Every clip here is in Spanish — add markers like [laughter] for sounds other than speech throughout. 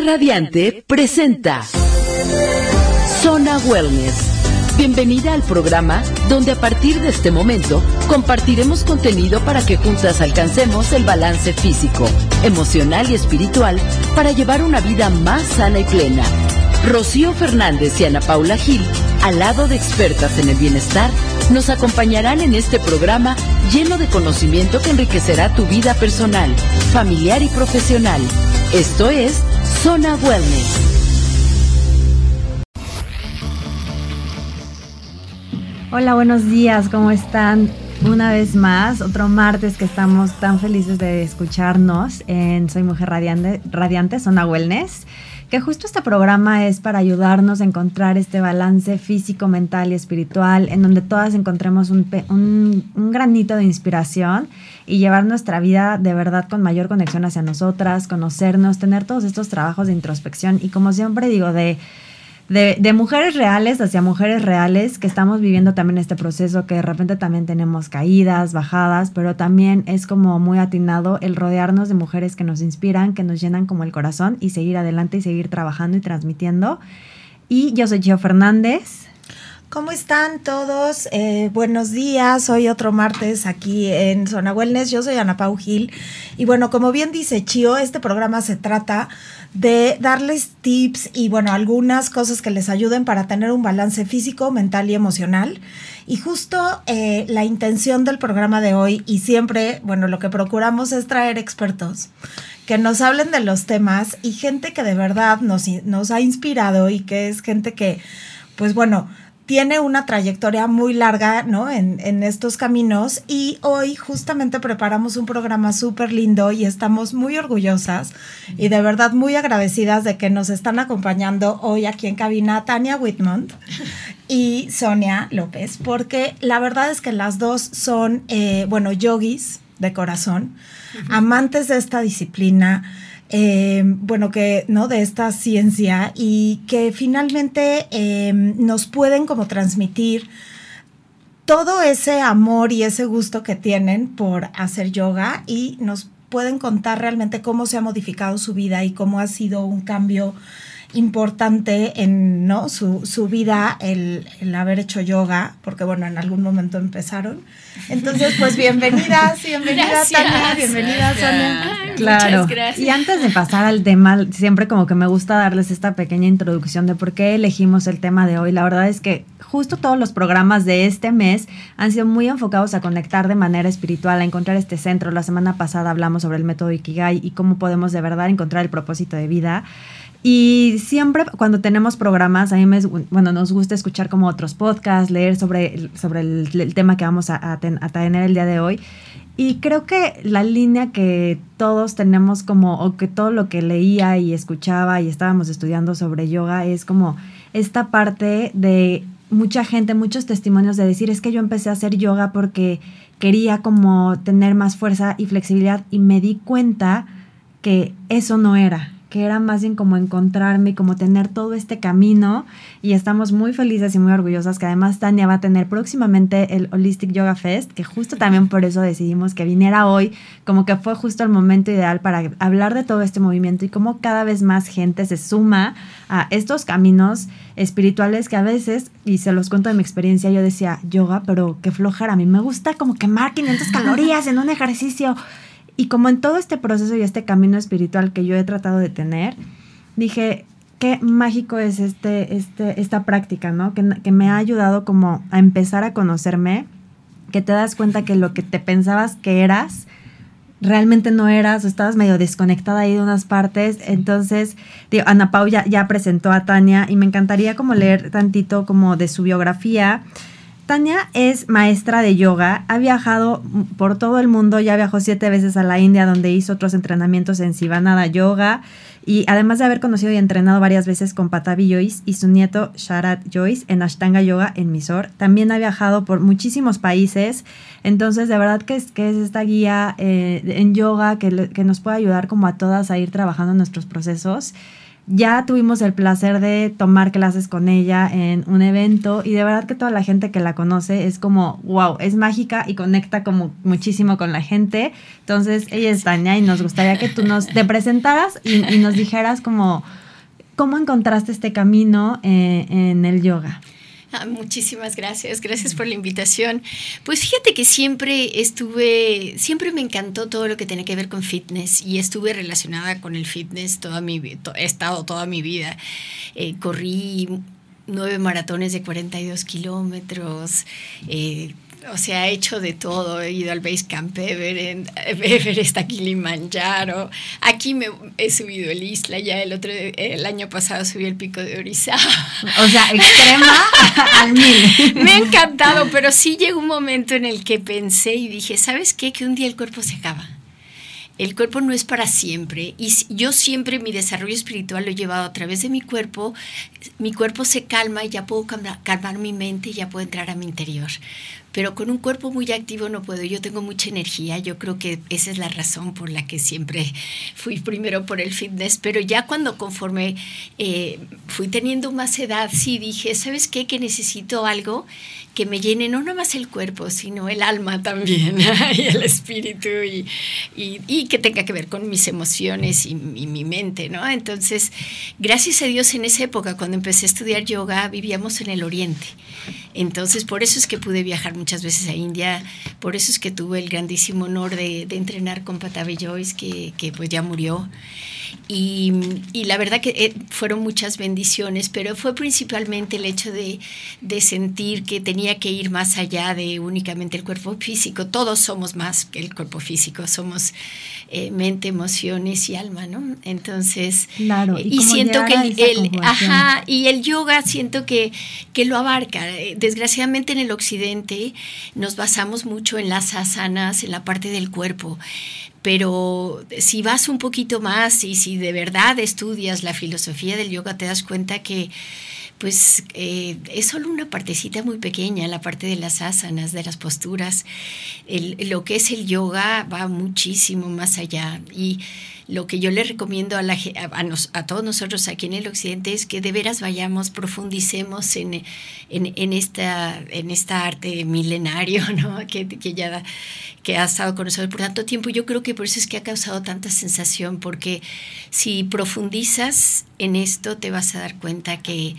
Radiante presenta Zona Wellness. Bienvenida al programa donde a partir de este momento compartiremos contenido para que juntas alcancemos el balance físico, emocional y espiritual para llevar una vida más sana y plena. Rocío Fernández y Ana Paula Gil, al lado de expertas en el bienestar, nos acompañarán en este programa lleno de conocimiento que enriquecerá tu vida personal, familiar y profesional. Esto es Zona Wellness. Hola, buenos días, ¿cómo están? Una vez más, otro martes que estamos tan felices de escucharnos en Soy Mujer Radiante, Radiante Zona Wellness que justo este programa es para ayudarnos a encontrar este balance físico, mental y espiritual, en donde todas encontremos un, un, granito de inspiración y llevar nuestra vida de verdad con mayor conexión hacia nosotras, conocernos, tener todos estos trabajos de introspección y como siempre digo, de de, mujeres reales hacia mujeres reales que estamos viviendo también este proceso, que de repente también tenemos caídas, bajadas, pero también es como muy atinado el rodearnos de mujeres que nos inspiran, que nos llenan como el corazón y seguir adelante y seguir trabajando y transmitiendo. Y yo soy Gio Fernández. ¿Cómo están todos? Eh, buenos días, hoy otro martes aquí en Zona Wellness. Yo soy Ana Pau Gil. Y bueno, como bien dice Chio, este programa se trata de darles tips y bueno, algunas cosas que les ayuden para tener un balance físico, mental y emocional. Y justo eh, la intención del programa de hoy y siempre, bueno, lo que procuramos es traer expertos que nos hablen de los temas y gente que de verdad nos, nos ha inspirado y que es gente que, pues bueno, tiene una trayectoria muy larga, ¿no? En, en estos caminos y hoy justamente preparamos un programa súper lindo y estamos muy orgullosas y de verdad muy agradecidas de que nos están acompañando hoy aquí en cabina Tania Whitmont y Sonia López, porque la verdad es que las dos son, eh, bueno, yogis de corazón, amantes de esta disciplina Em, bueno, que, ¿no? De esta ciencia y que finalmente em, nos pueden como transmitir todo ese amor y ese gusto que tienen por hacer yoga y nos pueden contar realmente cómo se ha modificado su vida y cómo ha sido un cambio importante en ¿no? su, su vida el, el, haber hecho yoga, porque bueno, en algún momento empezaron. Entonces, pues bienvenidas, [laughs] bienvenida Tania, bienvenida Sonia. Claro. Y antes de pasar al tema, siempre como que me gusta darles esta pequeña introducción de por qué elegimos el tema de hoy. La verdad es que justo todos los programas de este mes han sido muy enfocados a conectar de manera espiritual, a encontrar este centro. La semana pasada hablamos sobre el método Ikigai y cómo podemos de verdad encontrar el propósito de vida. Y siempre cuando tenemos programas, a mí me, bueno, nos gusta escuchar como otros podcasts, leer sobre, sobre el, tema que vamos a, a, tener el día de hoy. Y creo que la línea que todos tenemos como, o que todo lo que leía y escuchaba y estábamos estudiando sobre yoga es como esta parte de mucha gente, muchos testimonios de decir, es que yo empecé a hacer yoga porque quería como tener más fuerza y flexibilidad y me di cuenta que eso no era, que era más bien como encontrarme y como tener todo este camino. Y estamos muy felices y muy orgullosas que además Tania va a tener próximamente el Holistic Yoga Fest, que justo también por eso decidimos que viniera hoy, como que fue justo el momento ideal para hablar de todo este movimiento y cómo cada vez más gente se suma a estos caminos espirituales que a veces, y se los cuento de mi experiencia, yo decía yoga, pero qué flojera, a mí me gusta como quemar 500 calorías en un ejercicio y como en todo este proceso y este camino espiritual que yo he tratado de tener, dije, qué mágico es este, este, esta práctica, ¿no? Que, que me ha ayudado como a empezar a conocerme, que te das cuenta que lo que te pensabas que eras, realmente no eras o estabas medio desconectada ahí de unas partes. Entonces, digo, Ana Pau ya, ya presentó a Tania y me encantaría como leer tantito como de su biografía. Tania es maestra de yoga, ha viajado por todo el mundo, ya viajó siete veces a la India donde hizo otros entrenamientos en Sivanada Yoga y además de haber conocido y entrenado varias veces con Patavi Joyce y su nieto Sharat Joyce en Ashtanga Yoga en Mysore, también ha viajado por muchísimos países, entonces de verdad que es, que es esta guía eh, en yoga que, que nos puede ayudar como a todas a ir trabajando nuestros procesos. Ya tuvimos el placer de tomar clases con ella en un evento y de verdad que toda la gente que la conoce es como, wow, es mágica y conecta como muchísimo con la gente. Entonces, ella es Tania y nos gustaría que tú nos te presentaras y, nos dijeras como cómo encontraste este camino eh, en el yoga. [laughs] Ah, muchísimas gracias, gracias por la invitación. Pues fíjate que siempre estuve, siempre me encantó todo lo que tiene que ver con fitness y estuve relacionada con el fitness toda mi he estado toda mi vida. Eh, corrí nueve maratones de 42 kilómetros, eh, o sea, he hecho de todo. He ido al Base Camp Everest, Everest a Kilimanjaro. Aquí me he subido el Isla. Ya el otro el año pasado subí el pico de Orizaba. O sea, extrema [laughs] al mil. Me ha encantado, pero sí llegó un momento en el que pensé y dije, ¿sabes qué? Que un día el cuerpo se acaba. El cuerpo no es para siempre y yo siempre mi desarrollo espiritual lo he llevado a través de mi cuerpo. Mi cuerpo se calma y ya puedo calmar mi mente y ya puedo entrar a mi interior pero con un cuerpo muy activo no puedo. Yo tengo mucha energía, yo creo que esa es la razón por la que siempre fui primero por el fitness, pero ya cuando conforme eh, fui teniendo más edad, sí dije, ¿sabes qué? Que necesito algo que me llene no nada más el cuerpo, sino el alma también, [laughs] y el espíritu, y, y, que tenga que ver con mis emociones y, y, mi mente, ¿no? Entonces, gracias a Dios en esa época, cuando empecé a estudiar yoga, vivíamos en el oriente. Entonces, por eso es que pude viajar muchas veces a India, por eso es que tuve el grandísimo honor de, de entrenar con Patavi Joyce, que, que pues ya murió. Y, y, la verdad que eh, fueron muchas bendiciones, pero fue principalmente el hecho de, de, sentir que tenía que ir más allá de únicamente el cuerpo físico. Todos somos más que el cuerpo físico, somos eh, mente, emociones y alma, ¿no? Entonces, claro, y, siento que el, ajá, y el yoga siento que, que lo abarca. Desgraciadamente en el occidente nos basamos mucho en las asanas, en la parte del cuerpo pero si vas un poquito más y si de verdad estudias la filosofía del yoga, te das cuenta que pues eh, es solo una partecita muy pequeña, la parte de las asanas, de las posturas. lo que es el yoga va muchísimo más allá. Y lo que yo le recomiendo a, la, a, todos nosotros aquí en el occidente es que de veras vayamos, profundicemos en, en, esta, en esta arte milenario, [laughs] ¿no? que, que ya que ha estado con nosotros por tanto tiempo. Yo creo que por eso es que ha causado tanta sensación, porque si profundizas en esto te vas a dar cuenta que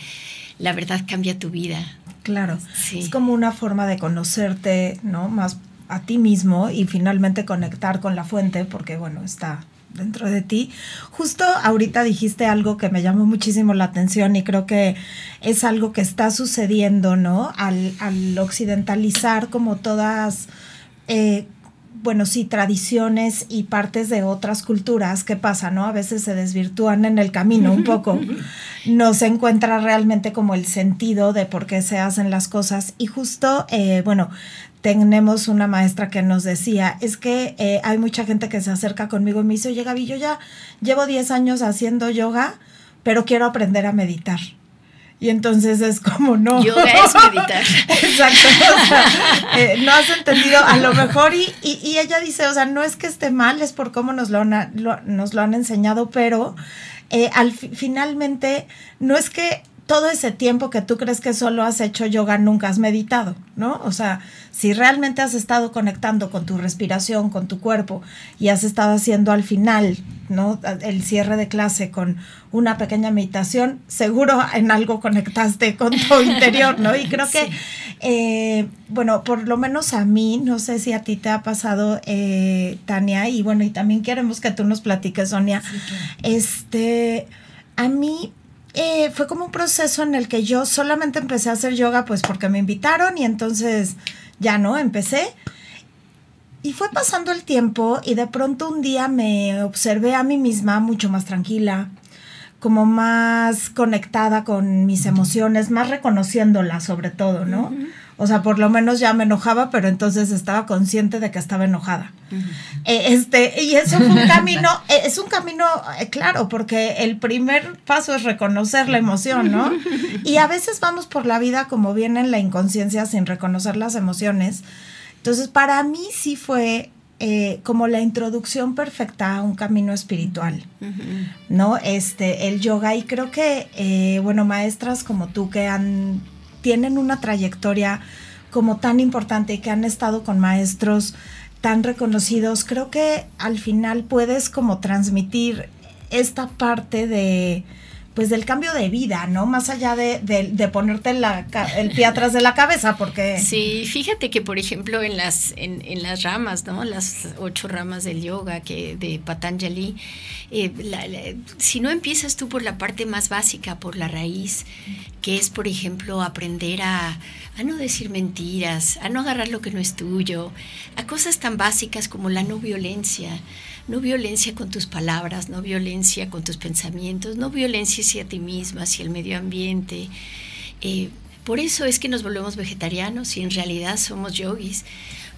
la verdad cambia tu vida. Claro, es como una forma de conocerte, ¿no? Más a ti mismo y finalmente conectar con la fuente, porque bueno, está dentro de ti. Justo ahorita dijiste algo que me llamó muchísimo la atención y creo que es algo que está sucediendo, ¿no? Al, al occidentalizar como todas, eh, bueno, sí, tradiciones y partes de otras culturas, ¿qué pasa, no? A veces se desvirtúan en el camino un poco. [laughs] No se encuentra realmente como el sentido de por qué se hacen las cosas. Y justo, eh, bueno, tenemos una maestra que nos decía, es que eh, hay mucha gente que se acerca conmigo y me dice, oye Gaby, yo ya llevo 10 años haciendo yoga, pero quiero aprender a meditar. Y entonces es como, no. Yoga es [laughs] meditar. Exacto. O sea, eh, no has entendido a lo mejor. Y, y, ella dice, o sea, no es que esté mal, es por cómo nos lo, nos lo han enseñado, pero eh, al finalmente no es que todo ese tiempo que tú crees que solo has hecho yoga nunca has meditado, ¿no? O sea, si realmente has estado conectando con tu respiración, con tu cuerpo y has estado haciendo al final, ¿no? El cierre de clase con una pequeña meditación, seguro en algo conectaste con tu interior, ¿no? Y creo [laughs] que, eh, bueno, por lo menos a mí, no sé si a ti te ha pasado, eh, Tania, y bueno, y también queremos que tú nos platiques, Sonia, este, a mí eh, fue como un proceso en el que yo solamente empecé a hacer yoga pues porque me invitaron y entonces ya no, empecé. Y fue pasando el tiempo y de pronto un día me observé a mí misma mucho más tranquila, como más conectada con mis emociones, más reconociéndolas sobre todo, ¿no? O sea, por lo menos ya me enojaba, pero entonces estaba consciente de que estaba enojada. Eh, este, y eso fue un [laughs] camino, eh, es un camino, eh, claro, porque el primer paso es reconocer la emoción, ¿no? [laughs] Y a veces vamos por la vida como viene en la inconsciencia sin reconocer las emociones. Entonces, para mí sí fue como la introducción perfecta a un camino espiritual, ¿no? Este, el yoga y creo que, bueno, maestras como tú que han tienen una trayectoria como tan importante que han estado con maestros tan reconocidos, creo que al final puedes como transmitir esta parte de pues del cambio de vida, ¿no? Más allá de, de, ponerte la, el pie atrás de la cabeza, porque... Sí, fíjate que, por ejemplo, en las, en las ramas, ¿no? Las ocho ramas del yoga que de Patanjali, eh, si no empiezas tú por la parte más básica, por la raíz, que es, por ejemplo, aprender a, a no decir mentiras, a no agarrar lo que no es tuyo, a cosas tan básicas como la no violencia, no violencia con tus palabras, no violencia con tus pensamientos, no violencia hacia ti misma, hacia el medio ambiente. Eh, por eso es que nos volvemos vegetarianos y en realidad somos yogis.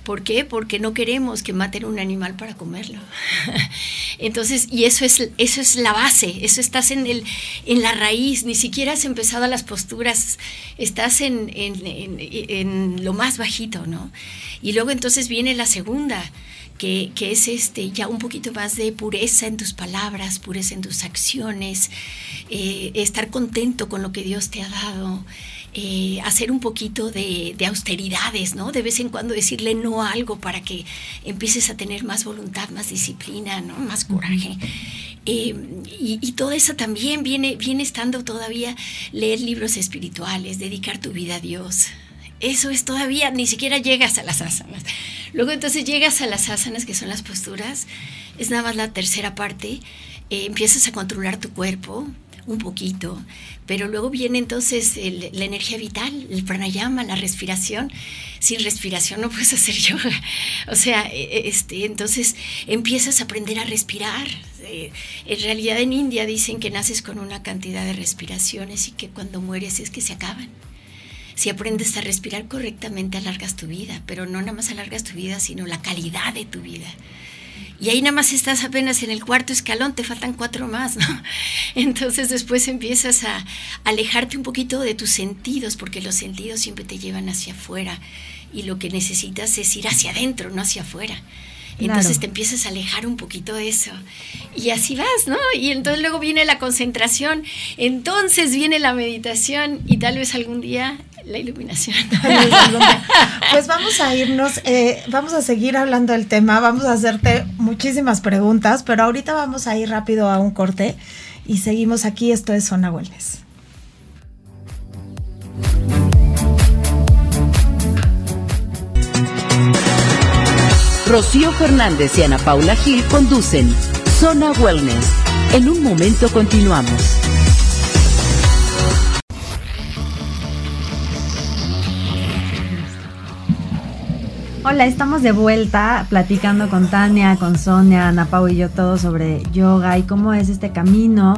¿Por qué? Porque no queremos que maten un animal para comerlo. [laughs] Entonces, y eso es, eso es la base, eso estás en, el, en la raíz, ni siquiera has empezado las posturas, estás en, en, en lo más bajito, ¿no? Y luego entonces viene la segunda, que, es este, ya un poquito más de pureza en tus palabras, pureza en tus acciones, eh, estar contento con lo que Dios te ha dado. Eh, hacer un poquito de, austeridades, ¿no? De vez en cuando decirle no a algo para que empieces a tener más voluntad, más disciplina, ¿no? Más coraje. Eh, y, y, todo eso también viene, viene estando todavía leer libros espirituales, dedicar tu vida a Dios, eso es todavía, ni siquiera llegas a las asanas. Luego entonces llegas a las asanas, que son las posturas, es nada más la tercera parte, eh, empiezas a controlar tu cuerpo un poquito, pero luego viene entonces la energía vital, el pranayama, la respiración. Sin respiración no puedes hacer [laughs] yoga. O sea, e, e, este, entonces empiezas a aprender a respirar. Eh, en realidad en India dicen que naces con una cantidad de respiraciones y que cuando mueres es que se acaban. Si aprendes a respirar correctamente, alargas tu vida, pero no nada más alargas tu vida, sino la calidad de tu vida. Y ahí nada más estás apenas en el cuarto escalón, te faltan cuatro más, ¿no? [laughs] Entonces después empiezas a alejarte un poquito de tus sentidos, porque los sentidos siempre te llevan hacia afuera y lo que necesitas es ir hacia adentro, no hacia afuera. Entonces te empiezas a alejar un poquito de eso. Y así vas, ¿no? Y entonces luego viene la concentración, entonces viene la meditación y tal vez algún día la iluminación. [laughs] pues vamos a irnos, eh, vamos a seguir hablando del tema, vamos a hacerte muchísimas preguntas, pero ahorita vamos a ir rápido a un corte y seguimos aquí. Esto es Zona Wellness. Rocío Fernández y Ana Paula Gil conducen Zona Wellness. En un momento continuamos. Hola, estamos de vuelta platicando con Tania, con Sonia, Ana Pau y yo todo sobre yoga y cómo es este camino.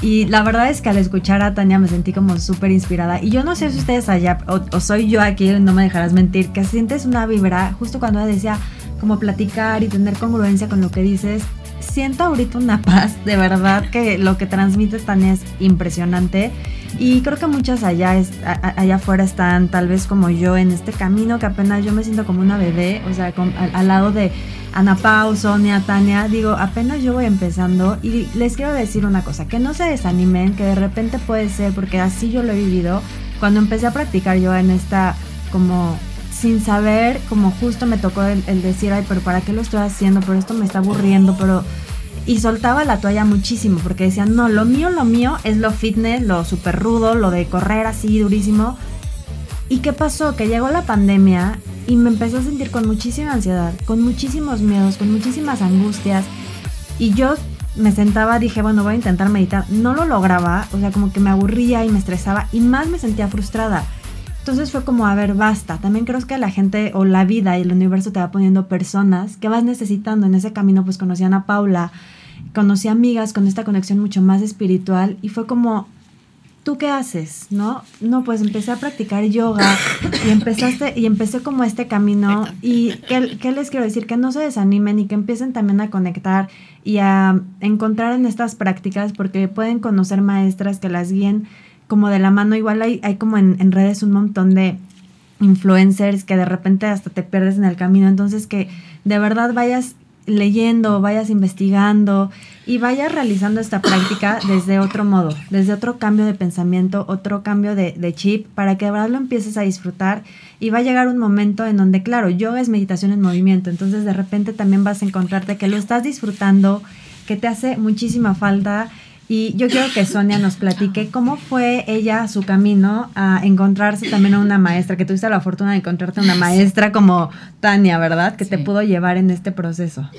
Y la verdad es que al escuchar a Tania me sentí como súper inspirada. Y yo no sé si ustedes allá, o, soy yo aquí, no me dejarás mentir, que sientes una vibra justo cuando decía como platicar y tener congruencia con lo que dices. Siento ahorita una paz, de verdad que lo que transmites Tania es impresionante. Y creo que muchas allá, allá afuera están tal vez como yo en este camino que apenas yo me siento como una bebé, o sea, al, lado de Ana Pau, Sonia, Tania, digo, apenas yo voy empezando y les quiero decir una cosa, que no se desanimen, que de repente puede ser, porque así yo lo he vivido, cuando empecé a practicar yo en esta como sin saber, como justo me tocó el, decir, ay, pero ¿para qué lo estoy haciendo? Pero esto me está aburriendo, pero y soltaba la toalla muchísimo porque decían, no, lo mío, lo mío es lo fitness, lo súper rudo, lo de correr así durísimo. ¿Y qué pasó? Que llegó la pandemia y me empecé a sentir con muchísima ansiedad, con muchísimos miedos, con muchísimas angustias. Y yo me sentaba, dije, bueno, voy a intentar meditar. No lo lograba, o sea, como que me aburría y me estresaba y más me sentía frustrada. Entonces fue como, a ver, basta. También creo que la gente o la vida y el universo te va poniendo personas que vas necesitando. En ese camino pues conocían a Paula, conocí amigas con esta conexión mucho más espiritual y fue como, ¿tú qué haces? ¿No? No, pues empecé a practicar yoga y empezaste y empecé como este camino y ¿qué, ¿qué, les quiero decir? Que no se desanimen y que empiecen también a conectar y a encontrar en estas prácticas porque pueden conocer maestras que las guíen como de la mano. Igual hay, hay como en, en redes un montón de influencers que de repente hasta te pierdes en el camino. Entonces que de verdad vayas leyendo, vayas investigando y vayas realizando esta práctica [coughs] desde otro modo, desde otro cambio de pensamiento, otro cambio de, chip, para que de verdad lo empieces a disfrutar y va a llegar un momento en donde, claro, yoga es meditación en movimiento, entonces de repente también vas a encontrarte que lo estás disfrutando, que te hace muchísima falta. Y yo quiero que Sonia nos platique cómo fue ella su camino a encontrarse también a una maestra, que tuviste la fortuna de encontrarte una maestra como Tania, ¿verdad? Que te pudo llevar en este proceso.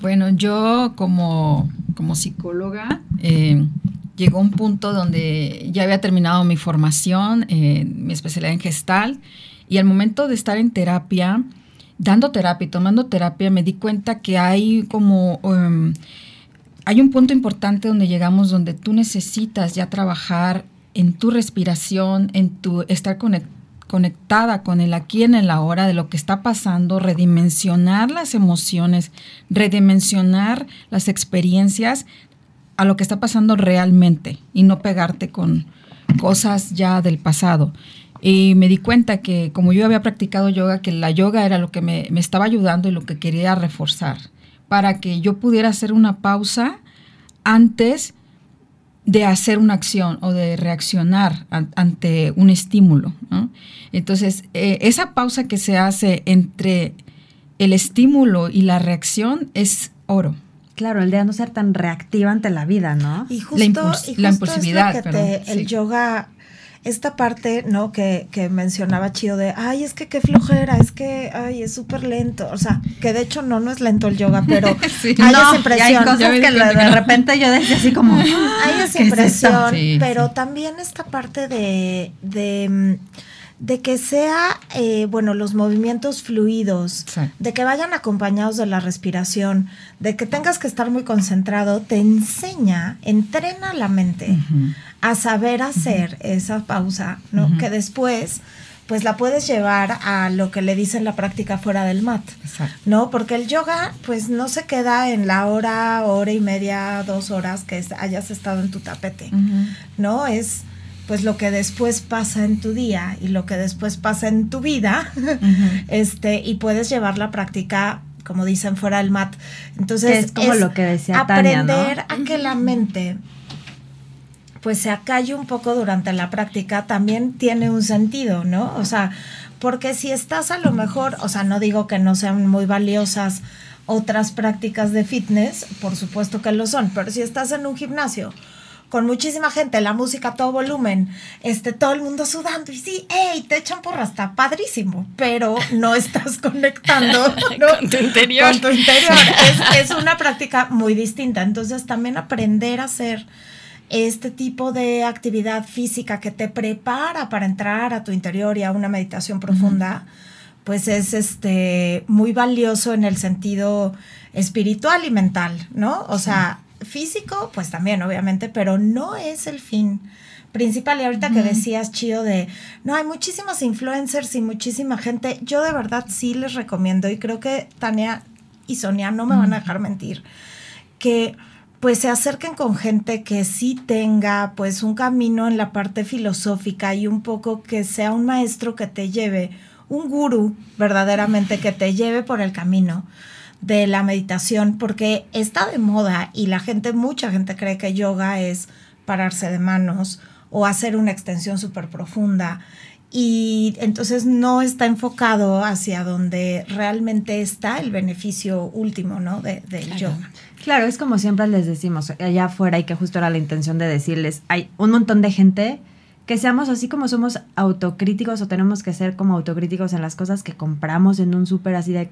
Bueno, yo como, como psicóloga eh, llegó un punto donde ya había terminado mi formación, eh, mi especialidad en gestal, y al momento de estar en terapia, dando terapia y tomando terapia, me di cuenta que hay como... Um, hay un punto importante donde llegamos donde tú necesitas ya trabajar en tu respiración, en tu estar conectada con el aquí en el ahora de lo que está pasando, redimensionar las emociones, redimensionar las experiencias a lo que está pasando realmente y no pegarte con cosas ya del pasado. Y me di cuenta que como yo había practicado yoga, que la yoga era lo que me, me estaba ayudando y lo que quería reforzar para que yo pudiera hacer una pausa antes de hacer una acción o de reaccionar ante un estímulo. Entonces, eh, esa pausa que se hace entre el estímulo y la reacción es oro. Claro, el de no ser tan reactiva ante la vida, ¿no? Y justo, la, impulsividad. el yoga esta parte, ¿no? Que, que mencionaba Chío de, ay, es que qué flojera, es que, ay, es súper lento. O sea, que de hecho no, no es lento el yoga, pero [laughs] hay esa impresión. Hay cosas que, de [laughs] repente yo decía así como, hay esa impresión, pero también esta parte de, de de que sea, eh, bueno, los movimientos fluidos, de que vayan acompañados de la respiración, de que tengas que estar muy concentrado, te enseña, entrena la mente a saber hacer esa pausa, ¿no? Que después pues la puedes llevar a lo que le dicen la práctica fuera del mat, ¿no? Porque el yoga, pues no se queda en la hora, hora y media, dos horas que hayas estado en tu tapete, ¿no? Es pues lo que después pasa en tu día y lo que después pasa en tu vida, [laughs] este, y puedes llevar la práctica, como dicen, fuera del mat. Entonces, es como lo que decía aprender a que la mente pues se acalle un poco durante la práctica también tiene un sentido, ¿no? O sea, porque si estás a lo mejor, o sea, no digo que no sean muy valiosas otras prácticas de fitness, por supuesto que lo son, pero si estás en un gimnasio con muchísima gente, la música a todo volumen, este, todo el mundo sudando y sí, hey, te echan porra, está padrísimo, pero no estás [laughs] conectando con tu interior. Con tu interior. Es, es, una práctica muy distinta. Entonces también aprender a hacer este tipo de actividad física que te prepara para entrar a tu interior y a una meditación profunda, pues es este muy valioso en el sentido espiritual y mental, ¿no? O sea, físico, pues también, obviamente, pero no es el fin principal. Y ahorita que decías, chido, de, no, hay muchísimos influencers y muchísima gente. Yo de verdad sí les recomiendo, y creo que Tania y Sonia no me van a dejar mentir, que pues se acerquen con gente que sí tenga pues un camino en la parte filosófica y un poco que sea un maestro que te lleve, un gurú verdaderamente que te lleve por el camino de la meditación porque está de moda y la gente, mucha gente cree que yoga es pararse de manos o hacer una extensión súper profunda y entonces no está enfocado hacia donde realmente está el beneficio último, ¿no? De, del yoga. Claro, es como siempre les decimos allá afuera y que justo era la intención de decirles, hay un montón de gente que seamos así como somos autocríticos o tenemos que ser como autocríticos en las cosas que compramos en un súper, así de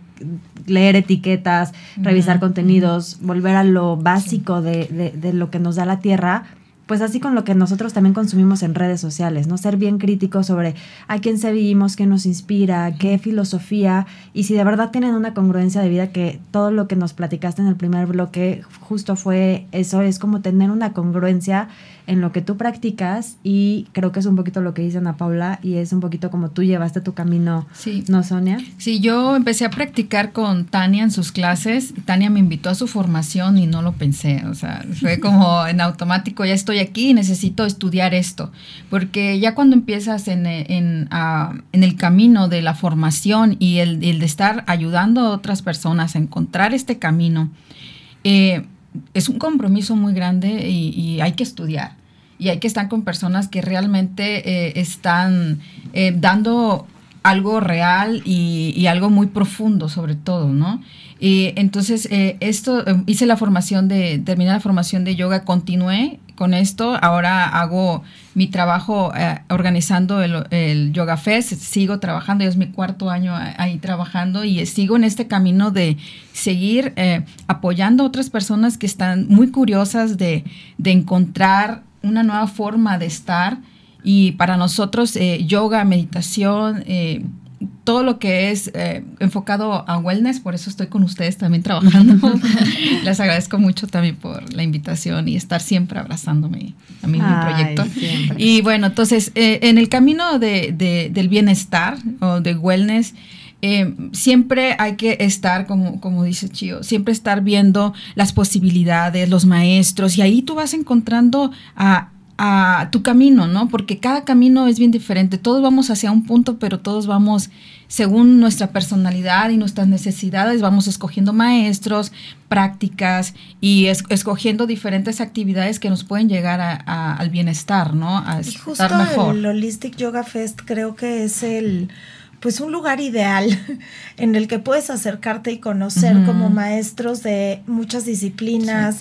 leer etiquetas, revisar contenidos, volver a lo básico de, de, de, lo que nos da la tierra, pues así con lo que nosotros también consumimos en redes sociales, ¿no? Ser bien críticos sobre a quién seguimos, qué nos inspira, qué filosofía, y si de verdad tienen una congruencia de vida, que todo lo que nos platicaste en el primer bloque justo fue eso, es como tener una congruencia en lo que tú practicas y creo que es un poquito lo que dice Ana Paula y es un poquito como tú llevaste tu camino, sí. ¿no, Sonia? Sí, yo empecé a practicar con Tania en sus clases. Tania me invitó a su formación y no lo pensé, o sea, fue [laughs] como en automático, ya estoy aquí y necesito estudiar esto, porque ya cuando empiezas en, en, en el camino de la formación y el, el, de estar ayudando a otras personas a encontrar este camino, eh, es un compromiso muy grande y, hay que estudiar. Y hay que estar con personas que realmente eh, están eh, dando algo real y, algo muy profundo sobre todo, ¿no? Y entonces, eh, esto, eh, hice la formación de, terminé la formación de yoga, continué con esto, ahora hago mi trabajo eh, organizando el, Yoga Fest, sigo trabajando, es mi cuarto año ahí trabajando y sigo en este camino de seguir apoyando a otras personas que están muy curiosas de, de encontrar una nueva forma de estar. Y para nosotros, eh, yoga, meditación, eh, todo lo que es eh, enfocado a wellness, por eso estoy con ustedes también trabajando. [laughs] Les agradezco mucho también por la invitación y estar siempre abrazándome a mí, mi proyecto. Y bueno, entonces, en el camino de, del bienestar o de wellness, siempre hay que estar, como, como dice Chio, siempre estar viendo las posibilidades, los maestros, y ahí tú vas encontrando a a tu camino, ¿no? Porque cada camino es bien diferente. Todos vamos hacia un punto, pero todos vamos según nuestra personalidad y nuestras necesidades, vamos escogiendo maestros, prácticas y escogiendo diferentes actividades que nos pueden llegar a, al bienestar, ¿no? A y justo mejor. El Holistic Yoga Fest creo que es el pues un lugar ideal [laughs] en el que puedes acercarte y conocer como maestros de muchas disciplinas,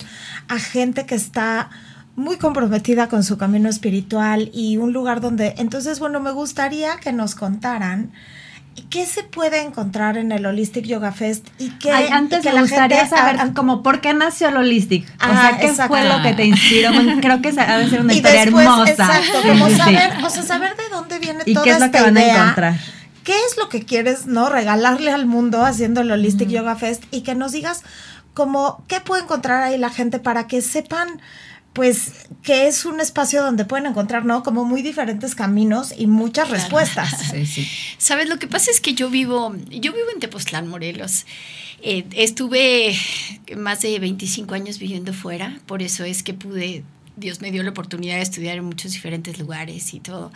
a gente que está muy comprometida con su camino espiritual y un lugar donde, entonces, bueno, me gustaría que nos contaran qué se puede encontrar en el Holistic Yoga Fest y qué... antes me gustaría saber como por qué nació el Holistic, o sea, qué fue lo que te inspiró, creo que ha de ser una historia hermosa. Exacto, como saber, o sea, saber de dónde viene ¿Y toda qué es lo que van a encontrar. ¿Qué es lo que quieres, no, regalarle al mundo haciendo el Holistic Yoga Fest y que nos digas como qué puede encontrar ahí la gente para que sepan pues que es un espacio donde pueden encontrar, ¿no? Como muy diferentes caminos y muchas respuestas. [laughs] Sí, sí. Sabes, lo que pasa es que yo vivo, yo vivo en Tepoztlán, Morelos. Eh, estuve más de 25 años viviendo fuera, por eso es que pude, Dios me dio la oportunidad de estudiar en muchos diferentes lugares y todo.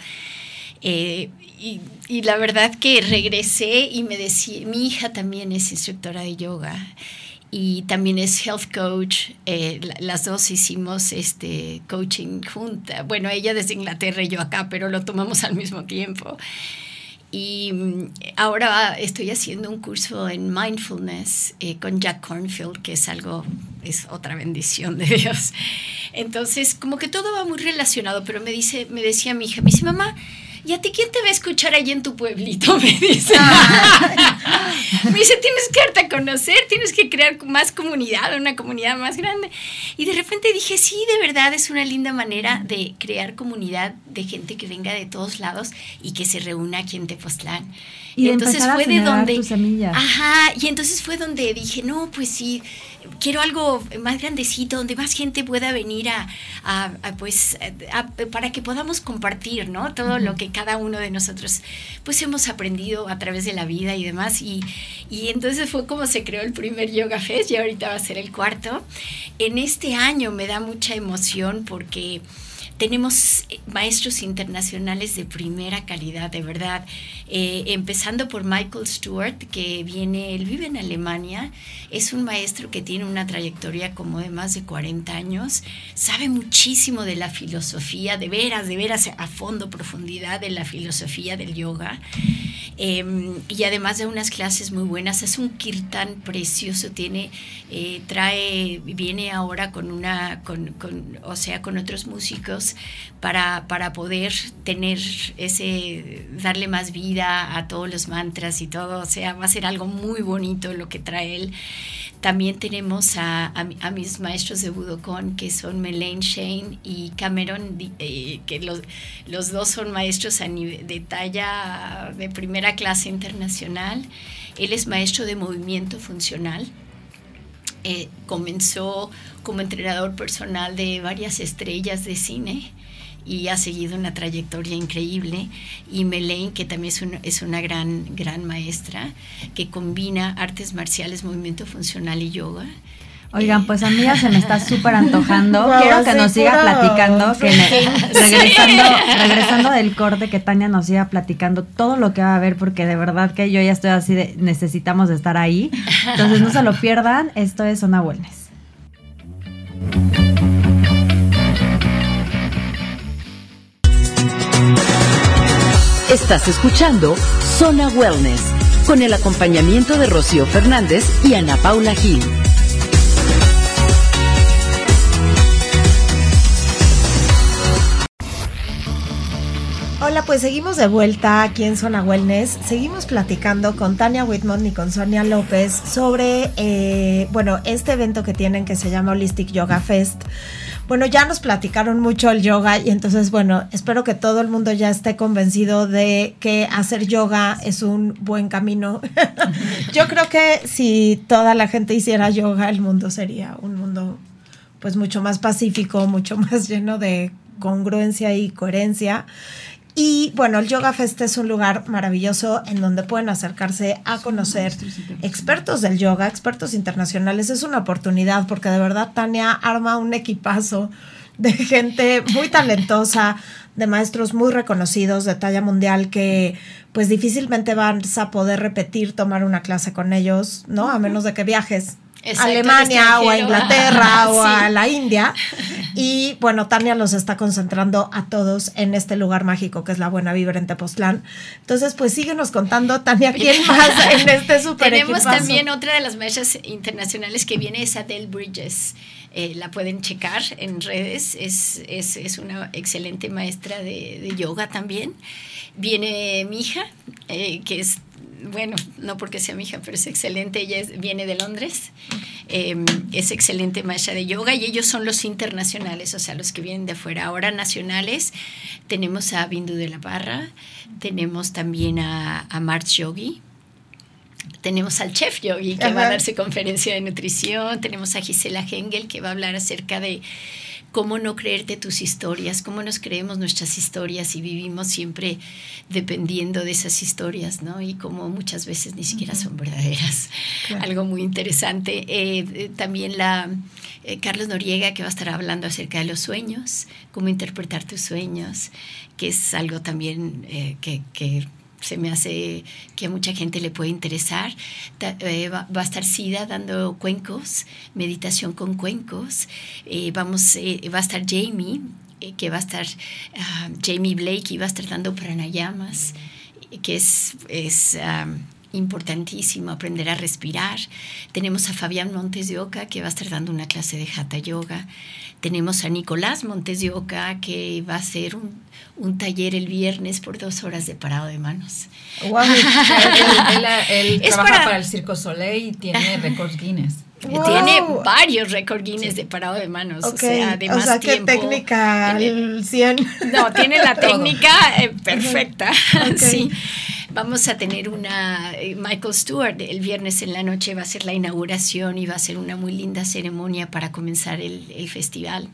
Eh, y, y, la verdad que regresé y me decía, mi hija también es instructora de yoga y también es health coach. Eh, las dos hicimos este coaching junta. Bueno, ella desde Inglaterra y yo acá, pero lo tomamos al mismo tiempo. Y mm, ahora estoy haciendo un curso en mindfulness eh, con Jack Cornfield, que es algo, es otra bendición de Dios. Entonces, como que todo va muy relacionado, pero me dice, me decía mi hija, me dice, mamá, ¿y a ti quién te va a escuchar ahí en tu pueblito? [laughs] Me dice. Ah. [laughs] me dice, tienes que darte a conocer, tienes que crear más comunidad, una comunidad más grande. Y de repente dije, sí, de verdad es una linda manera de crear comunidad de gente que venga de todos lados y que se reúna aquí en Tepoztlán. Y, entonces fue de donde... Ajá, y entonces fue donde dije, no, pues sí quiero algo más grandecito, donde más gente pueda venir a, pues, para que podamos compartir, ¿no? Todo lo que cada uno de nosotros, pues, hemos aprendido a través de la vida y demás. Y, y entonces fue como se creó el primer Yoga Fest y ahorita va a ser el cuarto. En este año me da mucha emoción porque tenemos eh, maestros internacionales de primera calidad, de verdad. Eh, empezando por Michael Stewart, que viene, él vive en Alemania, es un maestro que tiene una trayectoria como de más de 40 años, sabe muchísimo de la filosofía, de veras, de veras a fondo, profundidad de la filosofía del yoga. Em, y además de unas clases muy buenas, es un kirtan precioso, tiene, eh, trae, viene ahora con una, con, con, o sea, con otros músicos para, para poder tener ese, darle más vida a todos los mantras y todo, o sea, va a ser algo muy bonito lo que trae él. También tenemos a, a, mis maestros de Budokon, que son Melaine Shane y Cameron, eh, que los, los, dos son maestros a nivel, de talla de primera clase internacional. Él es maestro de movimiento funcional. Eh, comenzó como entrenador personal de varias estrellas de cine y ha seguido una trayectoria increíble. Y Melaine, que también es una, es una gran, gran maestra, que combina artes marciales, movimiento funcional y yoga. Oigan, pues a mí ya se me está súper antojando. [laughs] Quiero que nos siga platicando, que regresando, regresando del corte, que Tania nos siga platicando todo lo que va a haber, porque de verdad que yo ya estoy así de necesitamos de estar ahí. Entonces no se lo pierdan, esto es Zona Wellness. Estás escuchando Zona Wellness con el acompañamiento de Rocío Fernández y Ana Paula Gil. Hola, pues seguimos de vuelta aquí en Zona Wellness. Seguimos platicando con Tania Whitmont y con Sonia López sobre, eh, bueno, este evento que tienen que se llama Holistic Yoga Fest. Bueno, ya nos platicaron mucho el yoga y entonces, bueno, espero que todo el mundo ya esté convencido de que hacer yoga es un buen camino. [laughs] Yo creo que si toda la gente hiciera yoga, el mundo sería un mundo pues mucho más pacífico, mucho [laughs] más lleno de congruencia y coherencia. Y bueno, el Yoga Fest es un lugar maravilloso en donde pueden acercarse a conocer expertos del yoga, expertos internacionales. Es una oportunidad porque de verdad Tania arma un equipazo de [laughs] gente muy talentosa, de maestros muy reconocidos de talla mundial que pues difícilmente vas a poder repetir tomar una clase con ellos, ¿no? A menos de que viajes Exacto, Alemania al o a. Inglaterra o Sí. a la India. [laughs] Y bueno, Tania los está concentrando a todos en este lugar mágico que es la Buena Vibra en Tepoztlán. Entonces, pues síguenos contando, Tania, [laughs] ¿quién más en este super Tenemos equipazo? también otra de las maestras internacionales que viene, es Adele Bridges. Eh, la pueden checar en redes. Es, es, es una excelente maestra de, de yoga también. Viene mi hija, eh, que es, bueno, no porque sea mi hija, pero es excelente. Ella es- viene de Londres. Eh, es excelente maestra de yoga y ellos son los internacionales, o sea, los que vienen de afuera. Ahora nacionales tenemos a Bindu de la Barra, tenemos también a, a March Yogi, tenemos al chef Yogi que va a dar su conferencia de nutrición, tenemos a Gisela Hengel que va a hablar acerca de cómo no creerte tus historias, cómo nos creemos nuestras historias y vivimos siempre dependiendo de esas historias, ¿no? Y cómo muchas veces ni siquiera son verdaderas. Claro. Algo muy interesante. Eh, eh, también la eh, Carlos Noriega que va a estar hablando acerca de los sueños, cómo interpretar tus sueños, que es algo también eh, que, que se me hace que a mucha gente le puede interesar. Eh, va, a estar Sida dando cuencos, meditación con cuencos. Eh, vamos, eh, va a estar Jamie, que va a estar ah, Jamie Blake y va a estar dando pranayamas, que es, es ah, importantísimo aprender a respirar. Tenemos a Fabián Montes de Oca, que va a estar dando una clase de Hatha Yoga. Tenemos a Nicolás Montes de Oca, que va a hacer un, un taller el viernes por dos horas de parado de manos. Guau. Él, él- él trabaja para- para... el Circo Soleil y tiene récords Guinness. Wow. Tiene varios récord Guinness de parado de manos. Ok, O sea, de más qué tiempo. técnica el- al 100. No, tiene la [laughs] técnica eh, perfecta. Ok. Sí. Vamos a tener una. eh, Michael Stewart el viernes en la noche va a ser la inauguración y va a ser una muy linda ceremonia para comenzar el, el festival.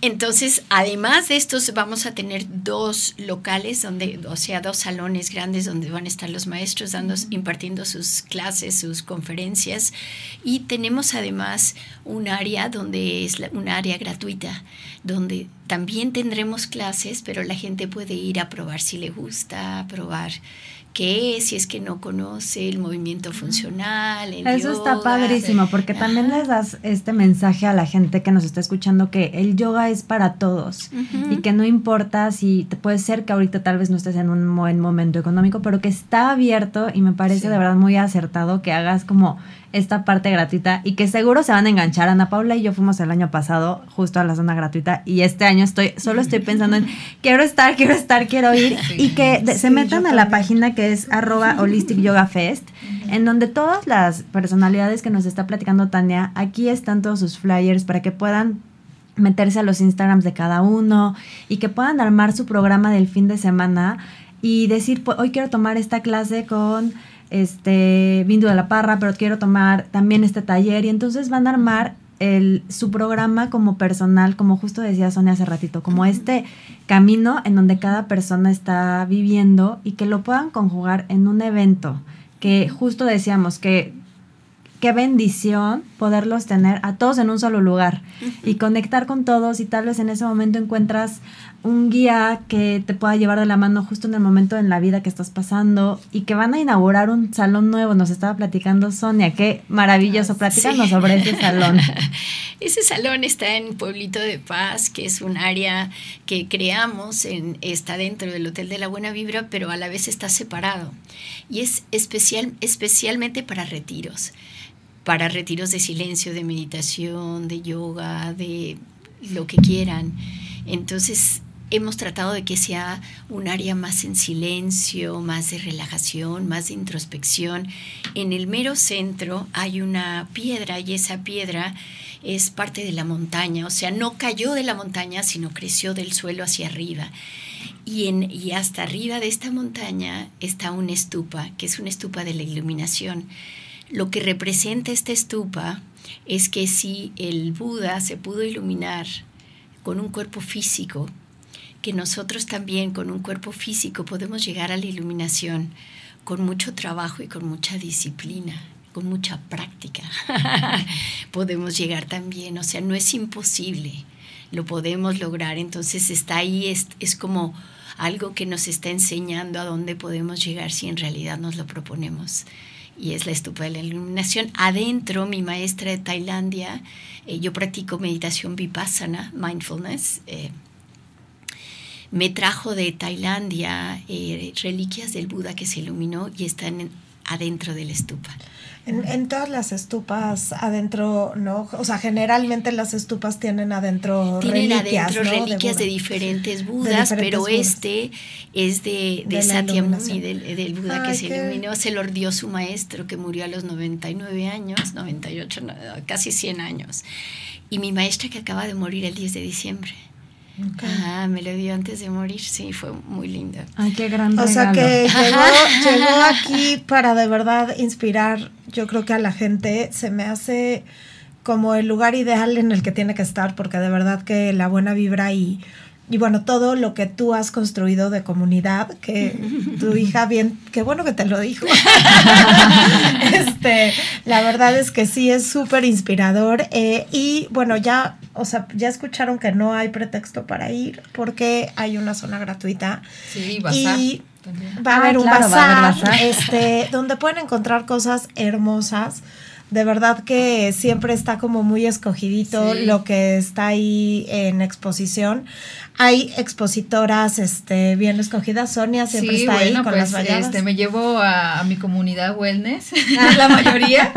Entonces, además de estos, vamos a tener dos locales, donde, o sea, dos salones grandes donde van a estar los maestros dando, impartiendo sus clases, sus conferencias. Y tenemos además un área donde es la- un área gratuita, donde también tendremos clases, pero la gente puede ir a probar si le gusta, a probar qué es, si es que no conoce el movimiento funcional. el Eso está padrísimo porque también les das este mensaje a la gente que nos está escuchando que el yoga es para todos y que no importa si te puede ser que ahorita tal vez no estés en un buen momento económico, pero que está abierto y me parece Sí. de verdad muy acertado que hagas como esta parte gratuita y que seguro se van a enganchar. Ana Paula y yo fuimos el año pasado justo a la zona gratuita y este año estoy solo estoy pensando en [laughs] quiero estar, quiero estar, quiero ir Sí. y que de- se metan a la página que es arroba holistic yoga fest en donde todas las personalidades que nos está platicando Tania, aquí están todos sus flyers para que puedan meterse a los Instagrams de cada uno y que puedan armar su programa del fin de semana y decir, pues, hoy quiero tomar esta clase con este Bindu de la Parra, pero quiero tomar también este taller. Y entonces van a armar el, su programa como personal, como justo decía Sonia hace ratito, como este camino en donde cada persona está viviendo y que lo puedan conjugar en un evento que justo decíamos que qué bendición poderlos tener a todos en un solo lugar y conectar con todos y tal vez en ese momento encuentras un guía que te pueda llevar de la mano justo en el momento en la vida que estás pasando y que van a inaugurar un salón nuevo. Nos estaba platicando Sonia, qué maravilloso. Platícanos sobre ese salón. [laughs] ese salón está en Pueblito de Paz, que es un área que creamos, en, está dentro del Hotel de la Buena Vibra, pero a la vez está separado. Y es especial, especialmente para retiros, para retiros de silencio, de meditación, de yoga, de lo que quieran. Entonces, hemos tratado de que sea un área más en silencio, más de relajación, más de introspección. En el mero centro hay una piedra y esa piedra es parte de la montaña, o sea, no cayó de la montaña, sino creció del suelo hacia arriba. Y, en, y hasta arriba de esta montaña está una estupa, que es una estupa de la iluminación. Lo que representa esta estupa es que si el Buda se pudo iluminar con un cuerpo físico, que nosotros también con un cuerpo físico podemos llegar a la iluminación con mucho trabajo y con mucha disciplina, con mucha práctica. [laughs] podemos llegar también, o sea, no es imposible, lo podemos lograr, entonces está ahí, es, es como algo que nos está enseñando a dónde podemos llegar si en realidad nos lo proponemos y es la estupa de la iluminación. Adentro, mi maestra de Tailandia, eh, yo practico meditación vipassana, mindfulness, eh, me trajo de Tailandia eh, reliquias del Buda que se iluminó y están adentro de la estupa. En, todas las estupas adentro, ¿no? O sea, generalmente las estupas tienen adentro tienen reliquias. adentro reliquias de, diferentes Budas, pero este es de, de, Satyamuni, del, Buda que se iluminó. Se lo dio su maestro que murió a los 99 años, 98, casi 100 años. Y mi maestra que acaba de morir el 10 de diciembre. Ah, me lo dio antes de morir, sí, fue muy lindo. Ay, qué gran O sea que llegó, llegó aquí para de verdad inspirar, yo creo que a la gente. Se me hace como el lugar ideal en el que tiene que estar, porque de verdad que la buena vibra y y bueno, todo lo que tú has construido de comunidad, que [laughs] tu hija bien, qué bueno que te lo dijo. [laughs] este, la verdad es que sí es súper inspirador. Eh, y bueno, ya, o sea, ya escucharon que no hay pretexto para ir porque hay una zona gratuita. Sí, Y va a haber un bazar, este, donde pueden encontrar cosas hermosas de verdad que siempre está como muy escogidito lo que está ahí en exposición. Hay expositoras este, bien escogidas. Sonia siempre está ahí con las pues, este, me llevo a, mi comunidad wellness, [laughs] la mayoría.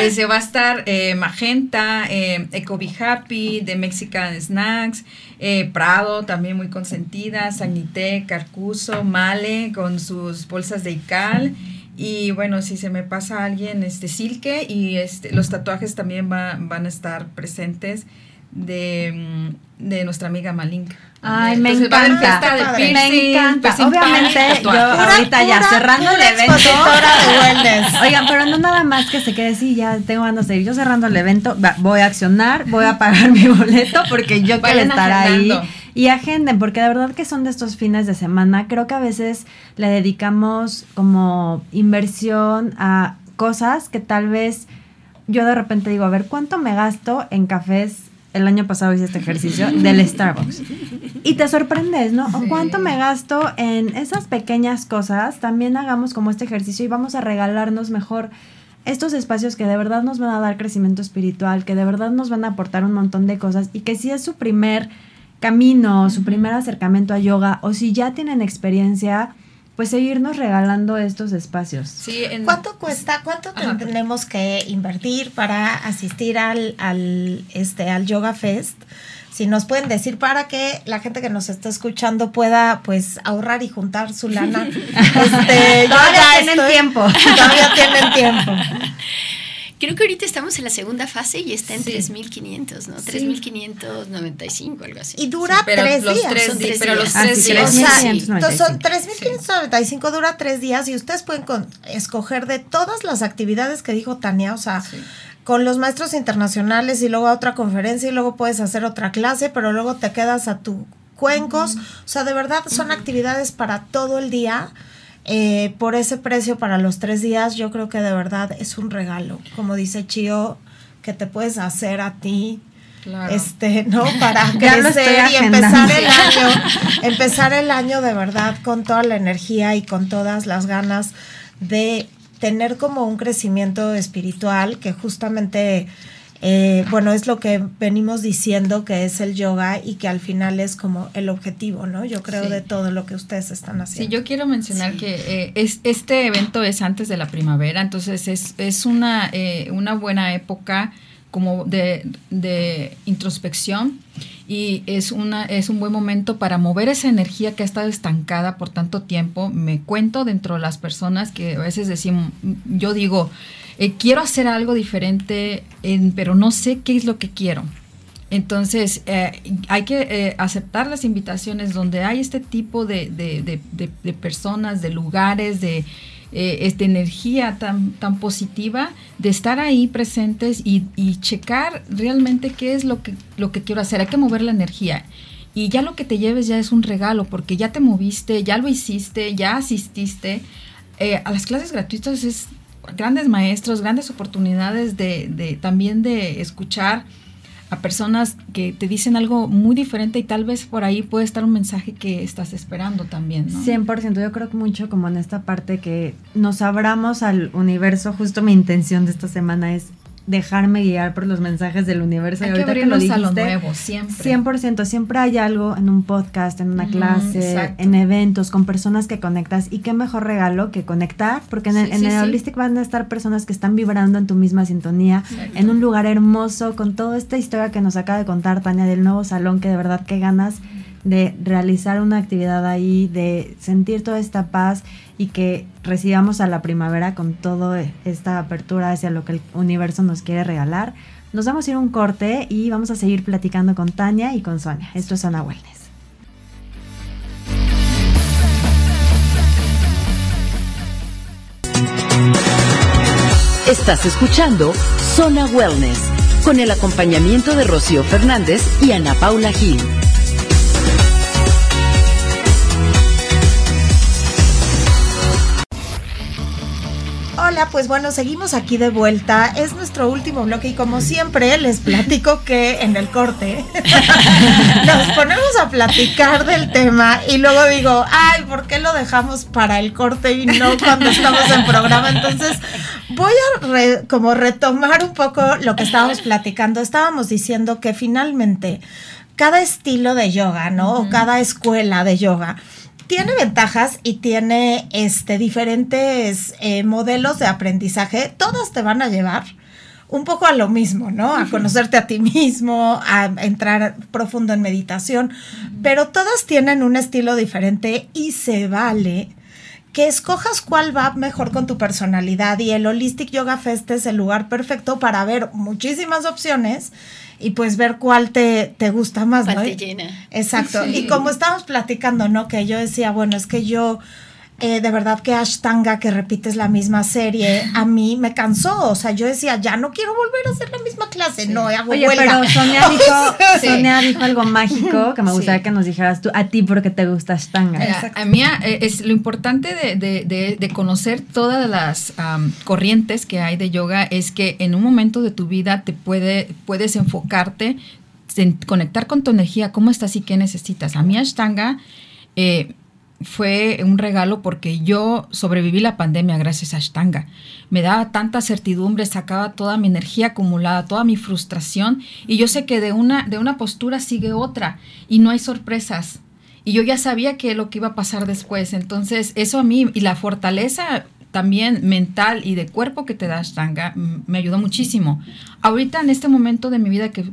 Eh, se va a estar eh, Magenta, eh, Eco Be Happy, The Mexican Snacks, eh, Prado, también muy consentida, Sanité, Carcuso, Male, con sus bolsas de Ical. Y bueno, si se me pasa alguien, este Silke y este, los tatuajes también van a estar presentes de, mm, de nuestra amiga Malinka. Ay, me encanta. me encanta. Obviamente, yo ahorita ya cerrando el evento. De [laughs] Oigan, pero no nada más que se quede así, ya tengo ganas de ir. Yo cerrando el evento, voy a accionar, voy a pagar [laughs] mi boleto porque yo quiero estar ahí. Y agenden, porque de verdad que son de estos fines de semana. Creo que a veces le dedicamos como inversión a cosas que tal vez yo de repente digo, a ver, ¿cuánto me gasto en cafés el año pasado hice este ejercicio [laughs] del Starbucks. Y te sorprendes, ¿no? ¿Cuánto me gasto en esas pequeñas cosas? También hagamos como este ejercicio y vamos a regalarnos mejor estos espacios que de verdad nos van a dar crecimiento espiritual, que de verdad nos van a aportar un montón de cosas y que si es su primer camino, su primer acercamiento a yoga o si ya tienen experiencia, pues seguirnos regalando estos espacios. Sí, ¿Cuánto cuesta, cuánto tenemos que invertir para asistir al, al, este, al Yoga Fest? Si nos pueden decir para que la gente que nos está escuchando pueda pues ahorrar y juntar su lana. [laughs] este, [laughs] todavía tienen tiempo. Todavía tienen tiempo. Creo que ahorita estamos en la segunda fase y está en 3.500, ¿no? 3.595, algo así. Y dura tres días. son tres pero los ah, tres días. son 3.595, dura tres días y ustedes pueden escoger de todas las actividades que dijo Tania, o sea, con los maestros internacionales y luego a otra conferencia y luego puedes hacer otra clase, pero luego te quedas a tu cuencos. O sea, de verdad son actividades para todo el día eh, por ese precio para los tres días, yo creo que de verdad es un regalo. Como dice Chio, que te puedes hacer a ti Claro. este, ¿no? [laughs] Para crecer y empezar el año, empezar el año de verdad con toda la energía y con todas las ganas de tener como un crecimiento espiritual que justamente, eh, bueno, es lo que venimos diciendo que es el yoga y que al final es como el objetivo, ¿no? Yo creo Sí. de todo lo que ustedes están Sí, haciendo. yo quiero mencionar que eh, es, este evento es antes de la primavera, entonces es, es una, eh, una buena época como de, de introspección y es, una, es un buen momento para mover esa energía que ha estado estancada por tanto tiempo. Me cuento dentro de las personas que a veces decimos, yo digo, eh, quiero hacer algo diferente, en- pero no sé qué es lo que quiero. Entonces, eh, hay que eh, aceptar las invitaciones donde hay este tipo de, de- de- personas, de lugares, de esta energía tan, tan positiva, de estar ahí presentes y, y checar realmente qué es lo que, lo que quiero hacer. Hay que mover la energía. Y ya lo que te lleves ya es un regalo, porque ya te moviste, ya lo hiciste, ya asististe. A las clases gratuitas es grandes maestros, grandes oportunidades de, de también de escuchar a personas que te dicen algo muy diferente y tal vez por ahí puede estar un mensaje que estás esperando también, ¿no? 100%, yo creo que mucho como en esta parte que nos abramos al universo, justo mi intención de esta semana es dejarme guiar por los mensajes del universo. Hay y que ahorita que lo abrirnos a lo dijiste, nuevo, siempre. 100%, siempre hay algo en un podcast, en una clase, exacto. en eventos, con personas que conectas. Y qué mejor regalo que conectar, porque en el, en sí, el sí. Holistic van a estar personas que están vibrando en tu misma sintonía, Exacto. en un lugar hermoso, con toda esta historia que nos acaba de contar Tania del nuevo salón, que de verdad qué ganas de realizar una actividad ahí, de sentir toda esta paz y que recibamos a la primavera con toda esta apertura hacia lo que el universo nos quiere regalar. Nos vamos a ir a un corte y vamos a seguir platicando con Tania y con Sonia. Esto es Zona Wellness. Estás escuchando Zona Wellness con el acompañamiento de Rocío Fernández y Ana Paula Gil. Hola, pues bueno, seguimos aquí de vuelta. Es nuestro último bloque y como siempre les platico que en el corte [laughs] nos ponemos a platicar del tema y luego digo, ay, ¿por qué lo dejamos para el corte y no cuando estamos en programa? Entonces voy a re- como retomar un poco lo que estábamos platicando. Estábamos diciendo que finalmente cada estilo de yoga, ¿no? O cada escuela de yoga tiene ventajas y tiene este diferentes eh, modelos de aprendizaje. Todas te van a llevar un poco a lo mismo, ¿no? A conocerte a ti mismo, a entrar profundo en meditación, pero todas tienen un estilo diferente y se vale que escojas cuál va mejor con tu personalidad y el Holistic Yoga Fest es el lugar perfecto para ver muchísimas opciones y pues ver cuál te, te gusta más, ¿no? Llena. Exacto. Sí. Y como estábamos platicando, ¿no? Que yo decía, bueno, es que yo, eh, de verdad que Ashtanga, que repites la misma serie, a mí me cansó. O sea, yo decía, ya no quiero volver a hacer la misma clase. No, hago Oye, huelga. pero Sonia dijo, [laughs] Sí. Sonia dijo algo mágico que me gustaría Sí. que nos dijeras tú, a ti porque te gusta Ashtanga. Mira, Exacto. a mí eh, es lo importante de, de- de- de conocer todas las am, corrientes que hay de yoga es que en un momento de tu vida te puede puedes enfocarte en conectar con tu energía, cómo estás y qué necesitas. A mí Ashtanga eh, fue un regalo porque yo sobreviví la pandemia gracias a Ashtanga. Me daba tanta certidumbre, sacaba toda mi energía acumulada, toda mi frustración y yo sé que de una, de una postura sigue otra y no hay sorpresas. Y yo ya sabía que lo que iba a pasar después. Entonces, eso a mí y la fortaleza también mental y de cuerpo que te da Ashtanga me ayudó muchísimo. Ahorita en este momento de mi vida que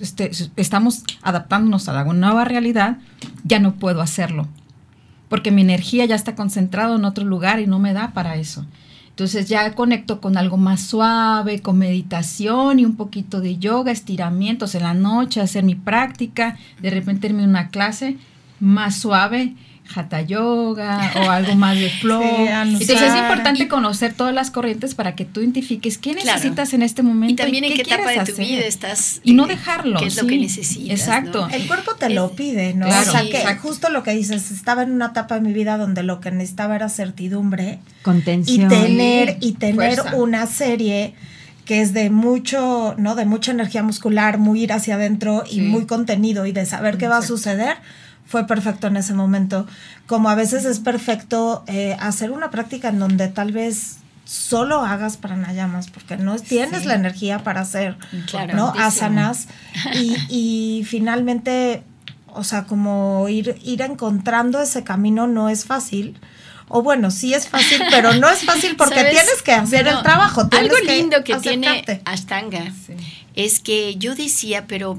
este, estamos adaptándonos a la nueva realidad, ya no puedo hacerlo porque mi energía ya está concentrada en otro lugar y no me da para eso. Entonces ya conecto con algo más suave, con meditación y un poquito de yoga, estiramientos en la noche, hacer mi práctica, de repente irme a una clase más suave, hatha yoga o algo más de [laughs] flow. Sí, Entonces es importante conocer todas las corrientes para que tú identifiques qué Claro. necesitas en este momento Y también en qué qué etapa de quieres tu hacer. vida estás. Y no eh, dejarlo, ¿Qué es lo sí. que necesitas? Exacto. ¿no? El cuerpo te lo pide, ¿no? Claro. o sea, Sí, que exacto. justo lo que dices, estaba en una etapa de mi vida donde lo que necesitaba era certidumbre y Contención. tener y tener fuerza. una serie que es de mucho, ¿no? De mucha energía muscular, muy ir hacia adentro y Sí. muy contenido y de saber qué va a suceder, fue perfecto en ese momento. Como a veces es perfecto eh, hacer una práctica en donde tal vez solo hagas pranayamas, porque no tienes Sí. la energía para hacer, Claro. ¿no? Asanas. Y, [laughs] y finalmente, o sea, como ir, ir encontrando ese camino no es fácil. O bueno, sí es fácil, [laughs] pero no es fácil porque ¿Sabes? tienes que hacer el trabajo. Algo lindo que tiene. Ashtanga Sí. es que yo decía, pero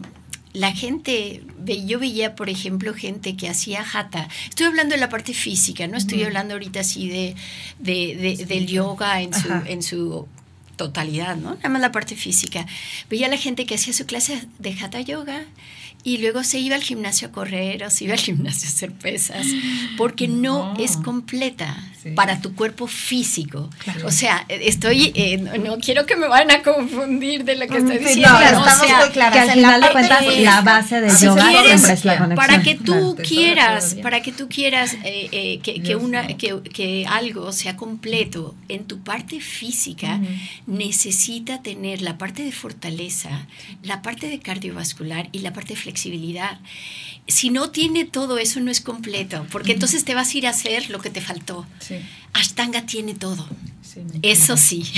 la gente, ve- yo veía, por ejemplo, gente que hacía jata. Estoy hablando de la parte física, no estoy hablando ahorita así de, de- de- del yoga en su, en su totalidad, ¿no? Nada más la parte física. Veía la gente que hacía su clase de hatha yoga y luego se iba al gimnasio a correr o se iba al gimnasio a hacer pesas, porque no, No. es completa Sí. para tu cuerpo físico. Claro. O sea, estoy, eh, no, no quiero que me vayan a confundir de lo que estoy Sí, diciendo. no, o estamos sea, muy claras. Que al final de cuentas de- la base del si yoga quieres, siempre es la conexión. para que tú quieras, para que tú quieras eh, eh, que, que una, que, que algo sea completo en tu parte física, necesita tener la parte de fortaleza, la parte de cardiovascular y la parte de flexibilidad. Si no tiene todo eso, no es completo, porque entonces te vas a ir a hacer lo que te faltó. Sí, Ashtanga tiene todo. sí, Eso sí. [laughs]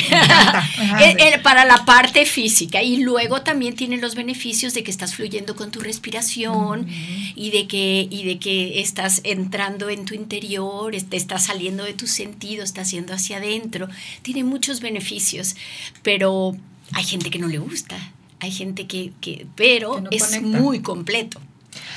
Eh, eh, para la parte física y luego también tiene los beneficios de que estás fluyendo con tu respiración y de que y de que estás entrando en tu interior, te estás saliendo de tus sentidos, estás yendo hacia adentro. Tiene muchos beneficios, pero hay gente que no le gusta, hay gente que, que pero Que no es conecta. muy completo.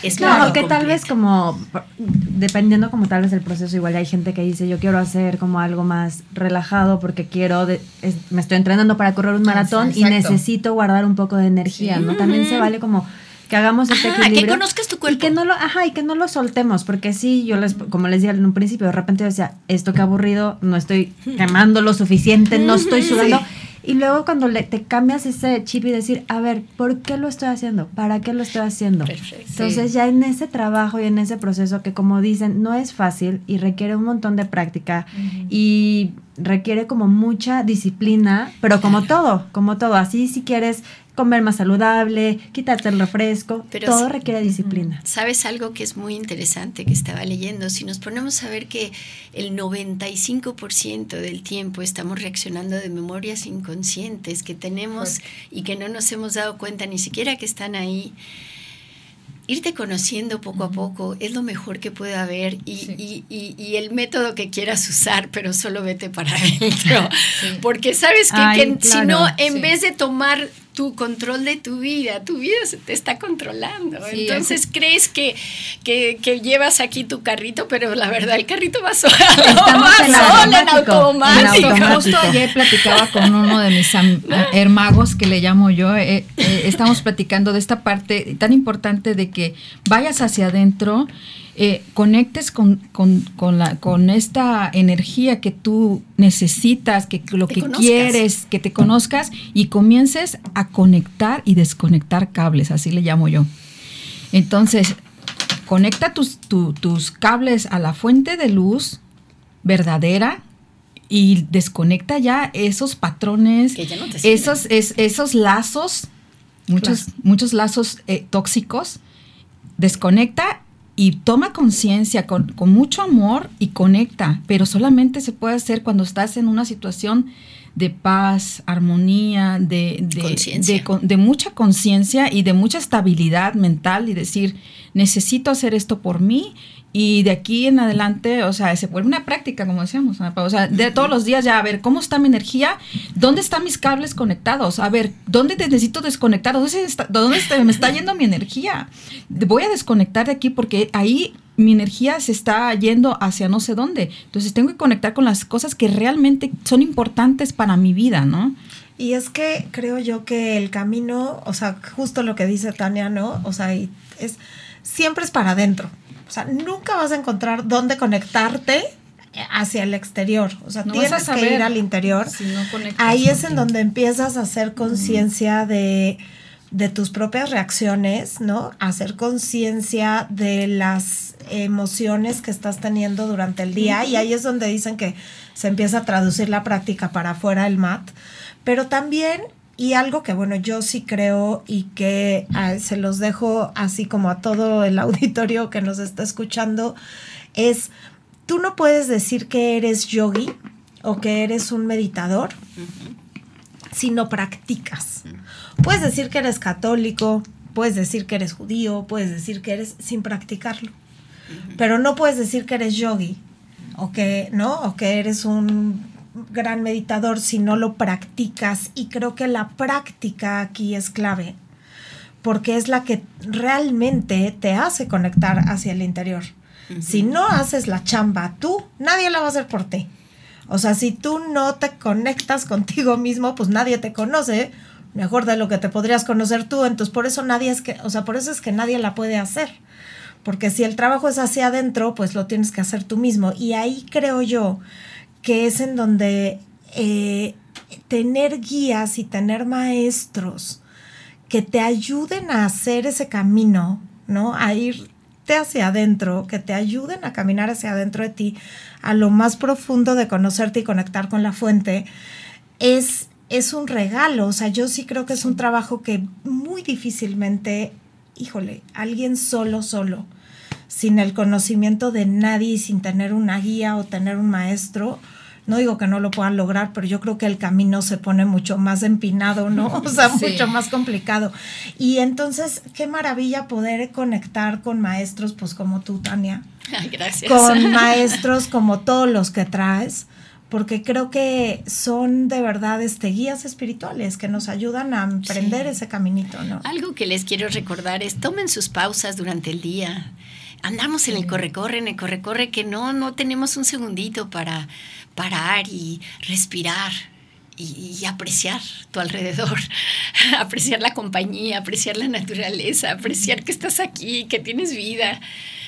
Es Claro, muy que tal vez como, dependiendo como tal vez el proceso, igual hay gente que dice, yo quiero hacer como algo más relajado porque quiero, de- es- me estoy entrenando para correr un maratón y necesito guardar un poco de energía, ¿no? También se vale como que hagamos este Ajá, que equilibrio. conozcas tu Y cuerpo. que no lo, ajá, y que no lo soltemos, porque sí, yo les, como les dije en un principio, de repente yo decía, esto que aburrido, no estoy quemando lo suficiente, no estoy sudando. Y luego cuando le, te cambias ese chip y decir, a ver, ¿por qué lo estoy haciendo? ¿Para qué lo estoy haciendo? Perfecto. Entonces ya en ese trabajo y en ese proceso que como dicen, no es fácil y requiere un montón de práctica y requiere como mucha disciplina, pero como todo, como todo, así si quieres comer más saludable, quitarte el refresco, Pero todo requiere disciplina. ¿Sabes algo que es muy interesante que estaba leyendo? Si nos ponemos a ver que el 95% del tiempo estamos reaccionando de memorias inconscientes que tenemos y que no nos hemos dado cuenta ni siquiera que están ahí, irte conociendo poco a poco es lo mejor que puede haber y, Sí. y- y- y el método que quieras usar, pero solo vete para [laughs] adentro. Porque sabes que, Ay, que si no, claro, en sí. vez de tomar tu control de tu vida, tu vida se te está controlando. Sí, Entonces crees que, que, que llevas aquí tu carrito, pero la verdad el carrito va solo, Estamos [laughs] va en solo, en automático, en automático. Justo ayer platicaba con uno de mis am- hermagos que le llamo yo, eh, eh, estamos platicando de esta parte tan importante de que vayas hacia adentro, eh, conectes con, con, con, la, con esta energía que tú necesitas, que lo Te que conozcas. quieres, que te conozcas y comiences a conectar y desconectar cables, así le llamo yo. Entonces, conecta tus, tu- tus cables a la fuente de luz verdadera y desconecta ya esos patrones, Que ya no te sirven. esos, es- esos lazos, muchos, muchos lazos eh, tóxicos. Desconecta y toma conciencia con, con mucho amor y conecta, pero solamente se puede hacer cuando estás en una situación de paz, armonía, de, de, de de mucha conciencia y de mucha estabilidad mental y decir, necesito hacer esto por mí y de aquí en adelante, o sea, se vuelve una práctica, como decíamos, o sea, de todos los días ya, a ver, ¿cómo está mi energía? ¿Dónde están mis cables conectados? A ver, ¿dónde te necesito desconectar? ¿Dónde, está- dónde está- me está yendo mi energía? Voy a desconectar de aquí porque ahí mi energía se está yendo hacia no sé dónde. Entonces tengo que conectar con las cosas que realmente son importantes para mi vida, ¿no? Y es que creo yo que el camino, o sea, justo lo que dice Tania, ¿no? O sea, es siempre es para adentro. O sea, nunca vas a encontrar dónde conectarte hacia el exterior. O sea, No tienes que ir al interior. si no conectas Ahí es en donde empiezas a hacer conciencia de, de tus propias reacciones, ¿no? Hacer conciencia de las emociones que estás teniendo durante el día. Y ahí es donde dicen que se empieza a traducir la práctica para afuera del mat. Pero también y algo que, bueno, yo sí creo y que ah, se los dejo así como a todo el [laughs] auditorio que nos está escuchando, es, tú no puedes decir que eres yogi o que eres un meditador si no practicas. Puedes decir que eres católico, puedes decir que eres judío, puedes decir que eres sin practicarlo, pero no puedes decir que eres yogi o que, ¿no? O que eres un gran meditador si no lo practicas y creo que la práctica aquí es clave porque es la que realmente te hace conectar hacia el interior. Si no haces la chamba tú, nadie la va a hacer por ti. O sea, si tú no te conectas contigo mismo, pues nadie te conoce mejor de lo que te podrías conocer tú. Entonces, por eso nadie es que, o sea, por eso es que nadie la puede hacer. Porque si el trabajo es hacia adentro, pues lo tienes que hacer tú mismo. Y ahí creo yo que es en donde eh, tener guías y tener maestros que te ayuden a hacer ese camino, ¿no? A irte hacia adentro, que te ayuden a caminar hacia adentro de ti, a lo más profundo de conocerte y conectar con la fuente, es, es un regalo. O sea, yo sí creo que es un trabajo que muy difícilmente, híjole, alguien solo, solo, sin el conocimiento de nadie sin tener una guía o tener un maestro, no digo que no lo puedan lograr, pero yo creo que el camino se pone mucho más empinado, ¿no? [laughs] O sea, mucho más complicado. Y entonces, qué maravilla poder conectar con maestros, pues como tú, Tania. [laughs] gracias. Con [laughs] maestros como todos los que traes porque creo que son de verdad este, guías espirituales que nos ayudan a emprender ese caminito, ¿no? Algo que les quiero recordar es tomen sus pausas durante el día andamos en el corre-corre, en el corre-corre, que no, no tenemos un segundito para parar y respirar. Y, apreciar tu alrededor, [laughs] apreciar la compañía, apreciar la naturaleza, apreciar que estás aquí, que tienes vida.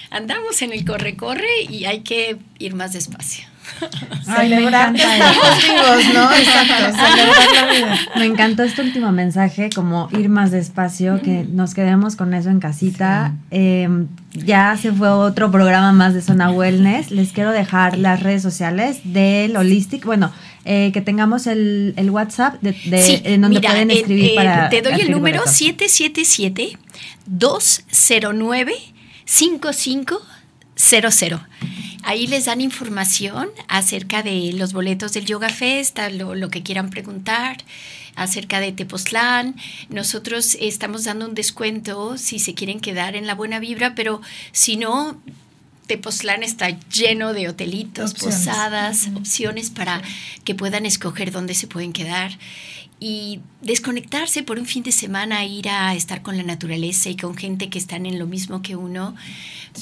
Andamos en el corre-corre y hay que ir más despacio. [laughs] celebrar que estamos vivos, ¿no? [laughs] Exacto, celebrar la vida. [laughs] Me encantó este último mensaje, como ir más despacio, que nos quedemos con eso en casita. Em, ya se fue otro programa más de Zona Wellness. Les quiero dejar las redes sociales del Holistic. Bueno, eh, que tengamos el, WhatsApp de, en donde pueden escribir eh, para. Te doy el número 777 209 5500 Ahí les dan información acerca de los boletos del Yoga Fest, lo, lo que quieran preguntar acerca de Tepoztlán. Nosotros estamos dando un descuento si se quieren quedar en la buena vibra, pero si no, Tepoztlán está lleno de hotelitos, posadas, opciones para que puedan escoger dónde se pueden quedar y desconectarse por un fin de semana, ir a estar con la naturaleza y con gente que están en lo mismo que uno,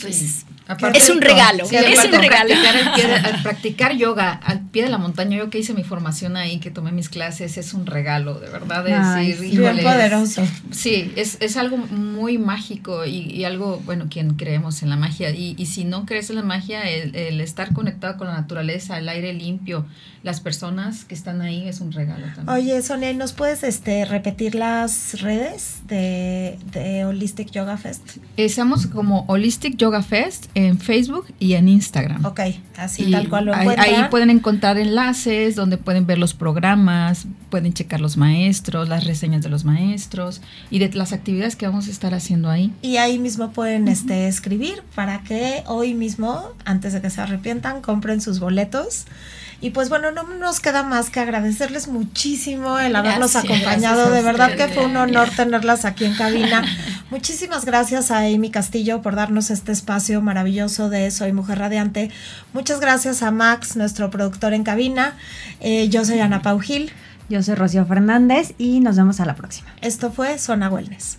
pues es un regalo, es un regalo. Practicar, [laughs] practicar, yoga al pie de la montaña, yo que hice mi formación ahí, que tomé mis clases, es un regalo, de verdad. Es decir, poderoso. sí, es, es, algo muy mágico y, algo, bueno, quien creemos en la magia. Y, y si no crees en la magia, el, el, estar conectado con la naturaleza, el aire limpio, las personas que están ahí, es un regalo también. Oye, Sonia, ¿nos puedes este, repetir las redes de, de Holistic Yoga Fest? Estamos como Holistic Yoga Fest en Facebook y en Instagram. Ok, así tal cual lo ahí, ahí, pueden encontrar enlaces donde pueden ver los programas, pueden checar los maestros, las reseñas de los maestros y de las actividades que vamos a estar haciendo ahí. Y ahí mismo pueden este, escribir para que hoy mismo, antes de que se arrepientan, compren sus boletos y pues bueno, no nos queda más que agradecerles muchísimo el habernos acompañado. De verdad que fue un honor tenerlas aquí en cabina. Muchísimas gracias a Amy Castillo por darnos este espacio maravilloso de Soy Mujer Radiante. Muchas gracias a Max, nuestro productor en cabina. Eh, yo soy Ana Pau Gil. Yo soy Rocío Fernández y nos vemos a la próxima. Esto fue Zona Wellness.